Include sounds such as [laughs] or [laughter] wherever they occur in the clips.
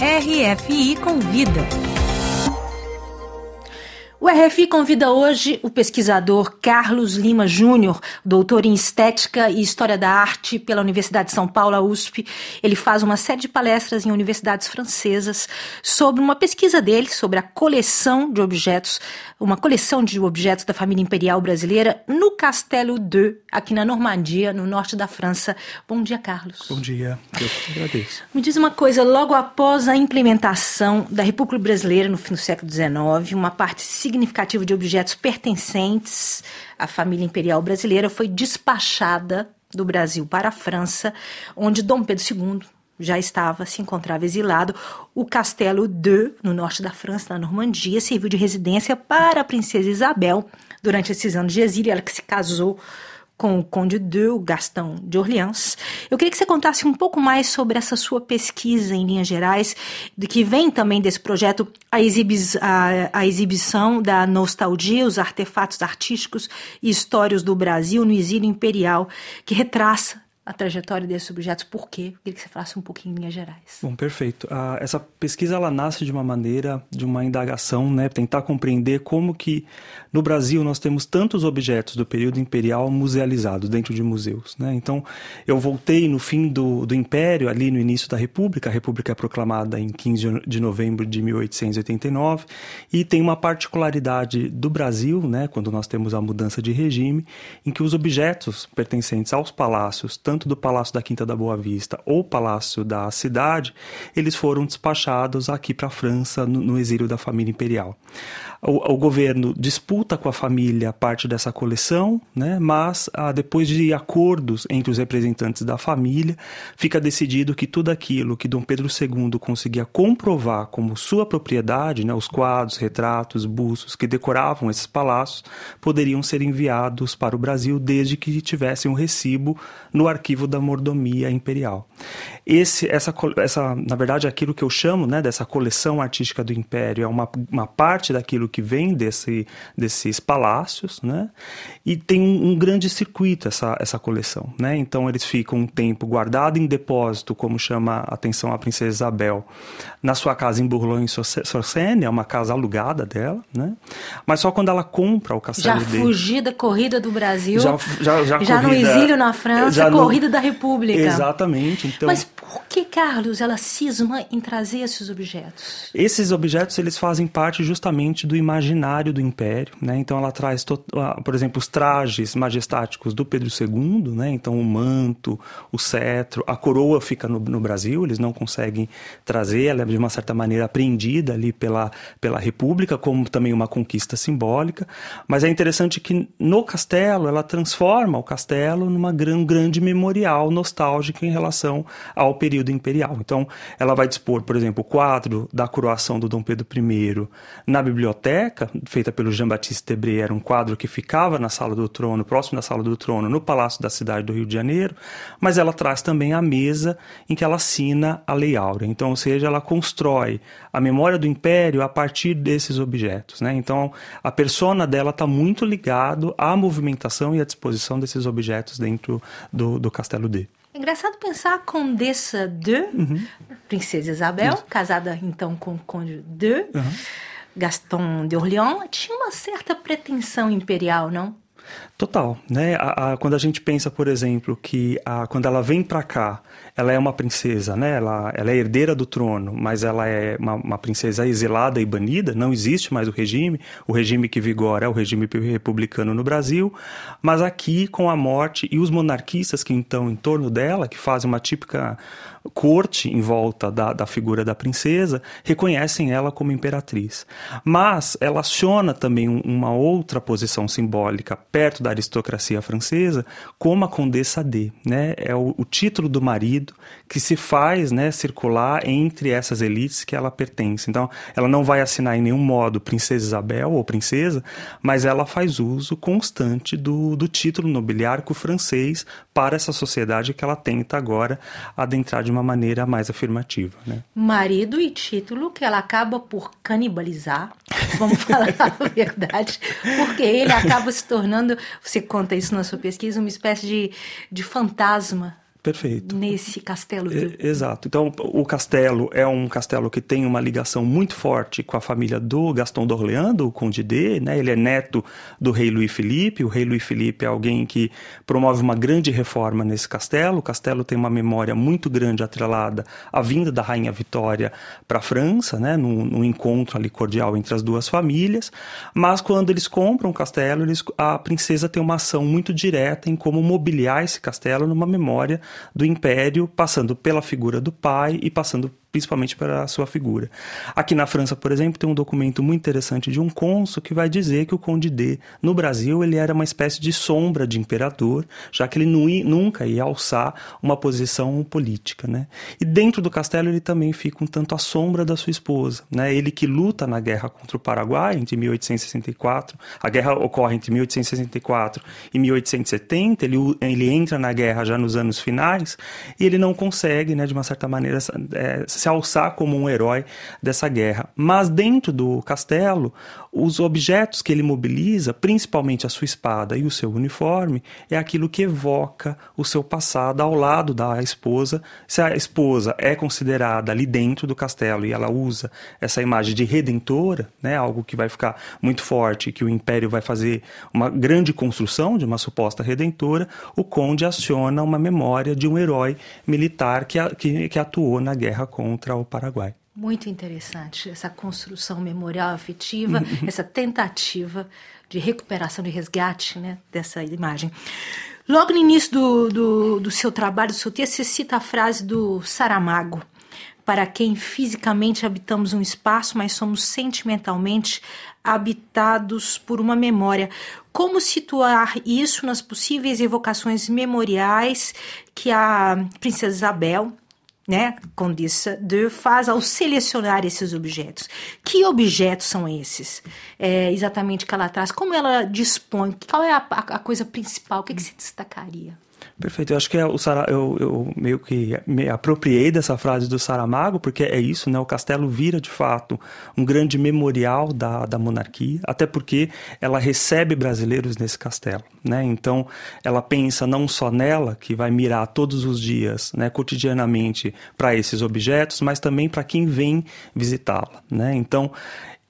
RFI Convida. O RFI convida hoje o pesquisador Carlos Lima Júnior, doutor em Estética e História da Arte pela Universidade de São Paulo, USP. Ele faz uma série de palestras em universidades francesas sobre uma pesquisa dele sobre a coleção de objetos, uma coleção de objetos da família imperial brasileira no Castelo de, aqui na Normandia, no norte da França. Bom dia, Carlos. Bom dia, eu agradeço. Me diz uma coisa, logo após a implementação da República Brasileira no fim do século XIX, uma parte significativo de objetos pertencentes à família imperial brasileira foi despachada do Brasil para a França, onde Dom Pedro II já estava, se encontrava exilado. O castelo de, no norte da França, na Normandia, serviu de residência para a princesa Isabel durante esses anos de exílio, ela que se casou com o Conde de Gastão de Orleans. Eu queria que você contasse um pouco mais sobre essa sua pesquisa em linhas gerais, do que vem também desse projeto, a, a, a exibição da nostalgia, os artefatos artísticos e histórias do Brasil no exílio imperial, que retraça a trajetória desses objetos, por quê? Eu queria que você falasse um pouquinho em linhas gerais. Bom, perfeito. Essa pesquisa ela nasce de uma maneira, de uma indagação, né, tentar compreender como que no Brasil nós temos tantos objetos do período imperial musealizados dentro de museus. Né? Então, eu voltei no fim do, do Império, ali no início da República, a República é proclamada em 15 de novembro de 1889, e tem uma particularidade do Brasil, né, quando nós temos a mudança de regime, em que os objetos pertencentes aos palácios, tanto tanto do Palácio da Quinta da Boa Vista ou Palácio da Cidade, eles foram despachados aqui para a França no, no exílio da família imperial o, o, governo disputa com a família parte dessa coleção, né? mas ah, depois de acordos entre os representantes da família, fica decidido que tudo aquilo que Dom Pedro II conseguia comprovar como sua propriedade, né? os quadros, retratos, bustos que decoravam esses palácios, poderiam ser enviados para o Brasil desde que tivessem um recibo no arquivo da mordomia imperial. Esse, essa, essa, na verdade, aquilo que eu chamo né, dessa coleção artística do Império é uma, uma parte daquilo que vem desse, desses palácios, né? E tem um, um, grande circuito essa, essa coleção, né? Então eles ficam um tempo guardados em depósito, como chama a atenção a princesa Isabel, na sua casa em Boulogne-sur-Seine, é uma casa alugada dela, né? Mas só quando ela compra o castelo já dele... Já fugida, corrida do Brasil, já, já, já, já corrida, no exílio na França, corrida no... da República. Exatamente. Então... Mas por que, Carlos, ela cisma em trazer esses objetos? Esses objetos, eles fazem parte justamente do imaginário do Império, né? Então ela traz, por exemplo, os trajes majestáticos do Pedro II, né? Então o manto, o cetro, a coroa fica no, no Brasil, eles não conseguem trazer, ela é de uma certa maneira apreendida ali pela, pela República, como também uma conquista simbólica. Mas é interessante que no castelo ela transforma o castelo numa gran, grande memorial nostálgica em relação ao período imperial. Então ela vai dispor, por exemplo, o quadro da coroação do Dom Pedro I na biblioteca feita pelo Jean-Baptiste Debré, era um quadro que ficava na sala do trono, próximo da sala do trono, no Palácio da Cidade do Rio de Janeiro, mas ela traz também a mesa em que ela assina a Lei Áurea. Então, ou seja, ela constrói a memória do Império a partir desses objetos. Né? Então, a persona dela está muito ligado à movimentação e à disposição desses objetos dentro do, do Castelo D. É engraçado pensar a Condessa de, uhum. Princesa Isabel, Isso. casada então com o Conde de. Uhum Gaston de Orléans tinha uma certa pretensão imperial, não? Total, né? A, a, quando a gente pensa, por exemplo, que a, quando ela vem para cá, ela é uma princesa, né? Ela, ela é herdeira do trono, mas ela é uma, uma, princesa exilada e banida. Não existe mais o regime. O regime que vigora é o regime republicano no Brasil. Mas aqui, com a morte e os monarquistas que estão em torno dela, que fazem uma típica corte em volta da, da figura da princesa, reconhecem ela como imperatriz. Mas ela aciona também uma outra posição simbólica perto da aristocracia francesa, como a Condessa D. Né? É o, o título do marido que se faz né, circular entre essas elites que ela pertence. Então, ela não vai assinar em nenhum modo Princesa Isabel ou Princesa, mas ela faz uso constante do, do título nobiliárquico francês para essa sociedade que ela tenta agora adentrar de uma maneira mais afirmativa. Né? Marido e título que ela acaba por canibalizar, vamos [laughs] falar a verdade, porque ele acaba se tornando, você conta isso na sua pesquisa, uma espécie de, de fantasma Perfeito. Nesse castelo. É, exato. Então, o castelo é um castelo que tem uma ligação muito forte com a família do Gaston d'Orléans, do Conde D, né? Ele é neto do rei Louis Philippe. O rei Louis Philippe é alguém que promove uma grande reforma nesse castelo. O castelo tem uma memória muito grande atrelada à vinda da rainha Vitória para a França, né? Num, num, encontro ali cordial entre as duas famílias. Mas quando eles compram o castelo, eles, a princesa tem uma ação muito direta em como mobiliar esse castelo numa memória do império, passando pela figura do pai e passando principalmente para a sua figura. Aqui na França, por exemplo, tem um documento muito interessante de um cônsul que vai dizer que o Conde D, no Brasil, ele era uma espécie de sombra de imperador, já que ele nunca ia alçar uma posição política, né? E dentro do castelo ele também fica um tanto à sombra da sua esposa, né? Ele que luta na guerra contra o Paraguai entre 1864, a guerra ocorre entre 1864 e 1870, ele, ele entra na guerra já nos anos finais e ele não consegue, né, de uma certa maneira, é, se alçar como um herói dessa guerra. Mas dentro do castelo, os objetos que ele mobiliza, principalmente a sua espada e o seu uniforme, é aquilo que evoca o seu passado ao lado da esposa. Se a esposa é considerada ali dentro do castelo e ela usa essa imagem de redentora, né, algo que vai ficar muito forte, que o império vai fazer uma grande construção de uma suposta redentora, o conde aciona uma memória de um herói militar que, que, que atuou na guerra contra o Paraguai. Muito interessante essa construção memorial afetiva, [laughs] essa tentativa de recuperação, de resgate né, dessa imagem. Logo no início do, do, do seu trabalho, do seu texto, você cita a frase do Saramago, para quem fisicamente habitamos um espaço, mas somos sentimentalmente habitados por uma memória. Como situar isso nas possíveis evocações memoriais que a princesa Isabel né, Condessa de faz ao selecionar esses objetos. Que objetos são esses? É, exatamente que ela traz? Como ela dispõe? Qual é a, a coisa principal? O que, que se destacaria? Perfeito. Eu acho que é o Sara, eu, eu, meio que me apropriei dessa frase do Saramago, porque é isso, né? O castelo vira de fato um grande memorial da, da monarquia, até porque ela recebe brasileiros nesse castelo, né? Então ela pensa não só nela, que vai mirar todos os dias, né, cotidianamente para esses objetos, mas também para quem vem visitá-la, né? Então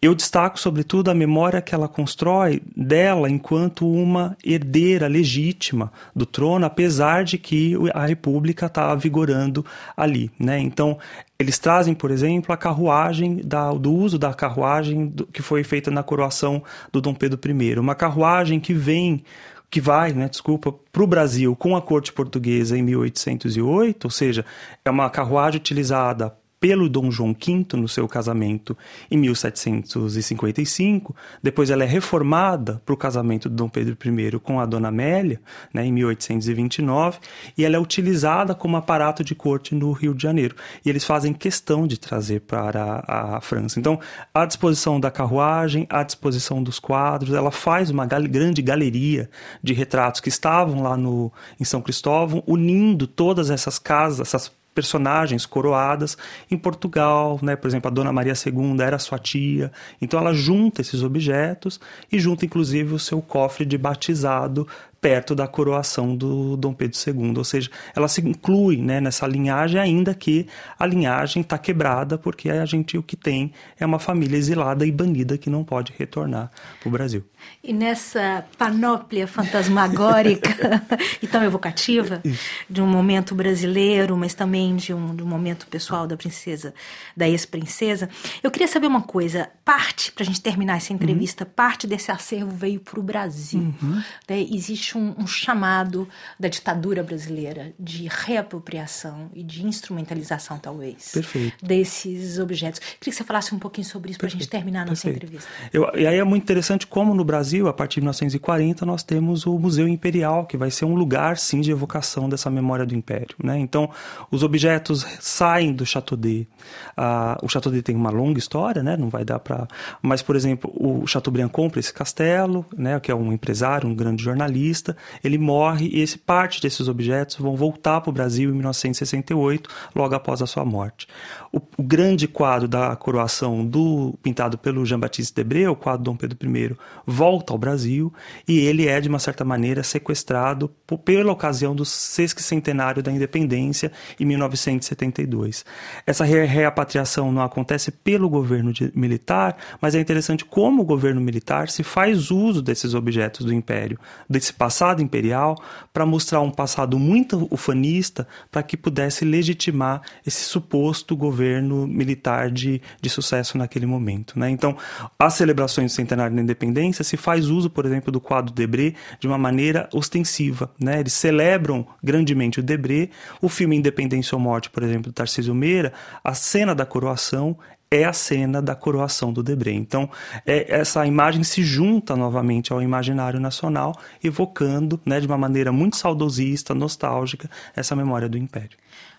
eu destaco, sobretudo, a memória que ela constrói dela enquanto uma herdeira legítima do trono, apesar de que a República está vigorando ali. Né? Então, eles trazem, por exemplo, a carruagem, da, do uso da carruagem do, que foi feita na coroação do Dom Pedro I. Uma carruagem que vem que vai, né, desculpa, para o Brasil com a corte portuguesa em 1808, ou seja, é uma carruagem utilizada pelo Dom João V no seu casamento em 1755. Depois ela é reformada para o casamento de Dom Pedro I com a Dona Amélia, né, em 1829, e ela é utilizada como aparato de corte no Rio de Janeiro. E eles fazem questão de trazer para a, a França. Então, à disposição da carruagem, à disposição dos quadros, ela faz uma gal grande galeria de retratos que estavam lá no, em São Cristóvão, unindo todas essas casas, essas personagens coroadas em Portugal, né? Por exemplo, a Dona Maria II era sua tia. Então ela junta esses objetos e junta inclusive o seu cofre de batizado perto da coroação do Dom Pedro II, ou seja, ela se inclui né, nessa linhagem, ainda que a linhagem está quebrada, porque a gente o que tem é uma família exilada e banida que não pode retornar para o Brasil. E nessa panóplia fantasmagórica [laughs] e tão evocativa de um momento brasileiro, mas também de um, de um momento pessoal da princesa, da ex-princesa, eu queria saber uma coisa. Parte, para a gente terminar essa entrevista, uhum. parte desse acervo veio para o Brasil. Uhum. Né? Existe um, um chamado da ditadura brasileira de reapropriação e de instrumentalização, talvez, Perfeito. desses objetos. Queria que você falasse um pouquinho sobre isso para a gente terminar a nossa Perfeito. entrevista. Eu, e aí é muito interessante como no Brasil, a partir de 1940, nós temos o Museu Imperial, que vai ser um lugar, sim, de evocação dessa memória do Império. Né? Então, os objetos saem do Chateaudet. Ah, o Chateaudet tem uma longa história, né? não vai dar para... Mas, por exemplo, o Chateaubriand compra esse castelo, né? que é um empresário, um grande jornalista, comunista, ele morre e esse, parte desses objetos vão voltar para o Brasil em 1968, logo após a sua morte. O, o grande quadro da coroação do pintado pelo Jean-Baptiste Debré, o quadro Dom Pedro I, volta ao Brasil e ele é, de uma certa maneira, sequestrado por, pela ocasião do sesquicentenário da independência em 1972. Essa repatriação não acontece pelo governo de, militar, mas é interessante como o governo militar se faz uso desses objetos do império, desse passado imperial, para mostrar um passado muito ufanista, para que pudesse legitimar esse suposto governo militar de, de sucesso naquele momento. Né? Então, as celebrações do centenário da independência se faz uso, por exemplo, do quadro Debré de uma maneira ostensiva. Né? Eles celebram grandemente o Debré. O filme Independência ou Morte, por exemplo, do Tarcísio Meira, a cena da coroação é a cena da coroação do Debré. Então, é, essa imagem se junta novamente ao imaginário nacional, evocando, né, de uma maneira muito saudosista, nostálgica, essa memória do Império.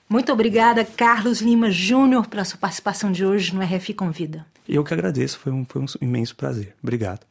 Muito obrigada, Carlos Lima Júnior, pela sua participação de hoje no RFI Convida. Eu que agradeço, foi um, foi um imenso prazer. Obrigado.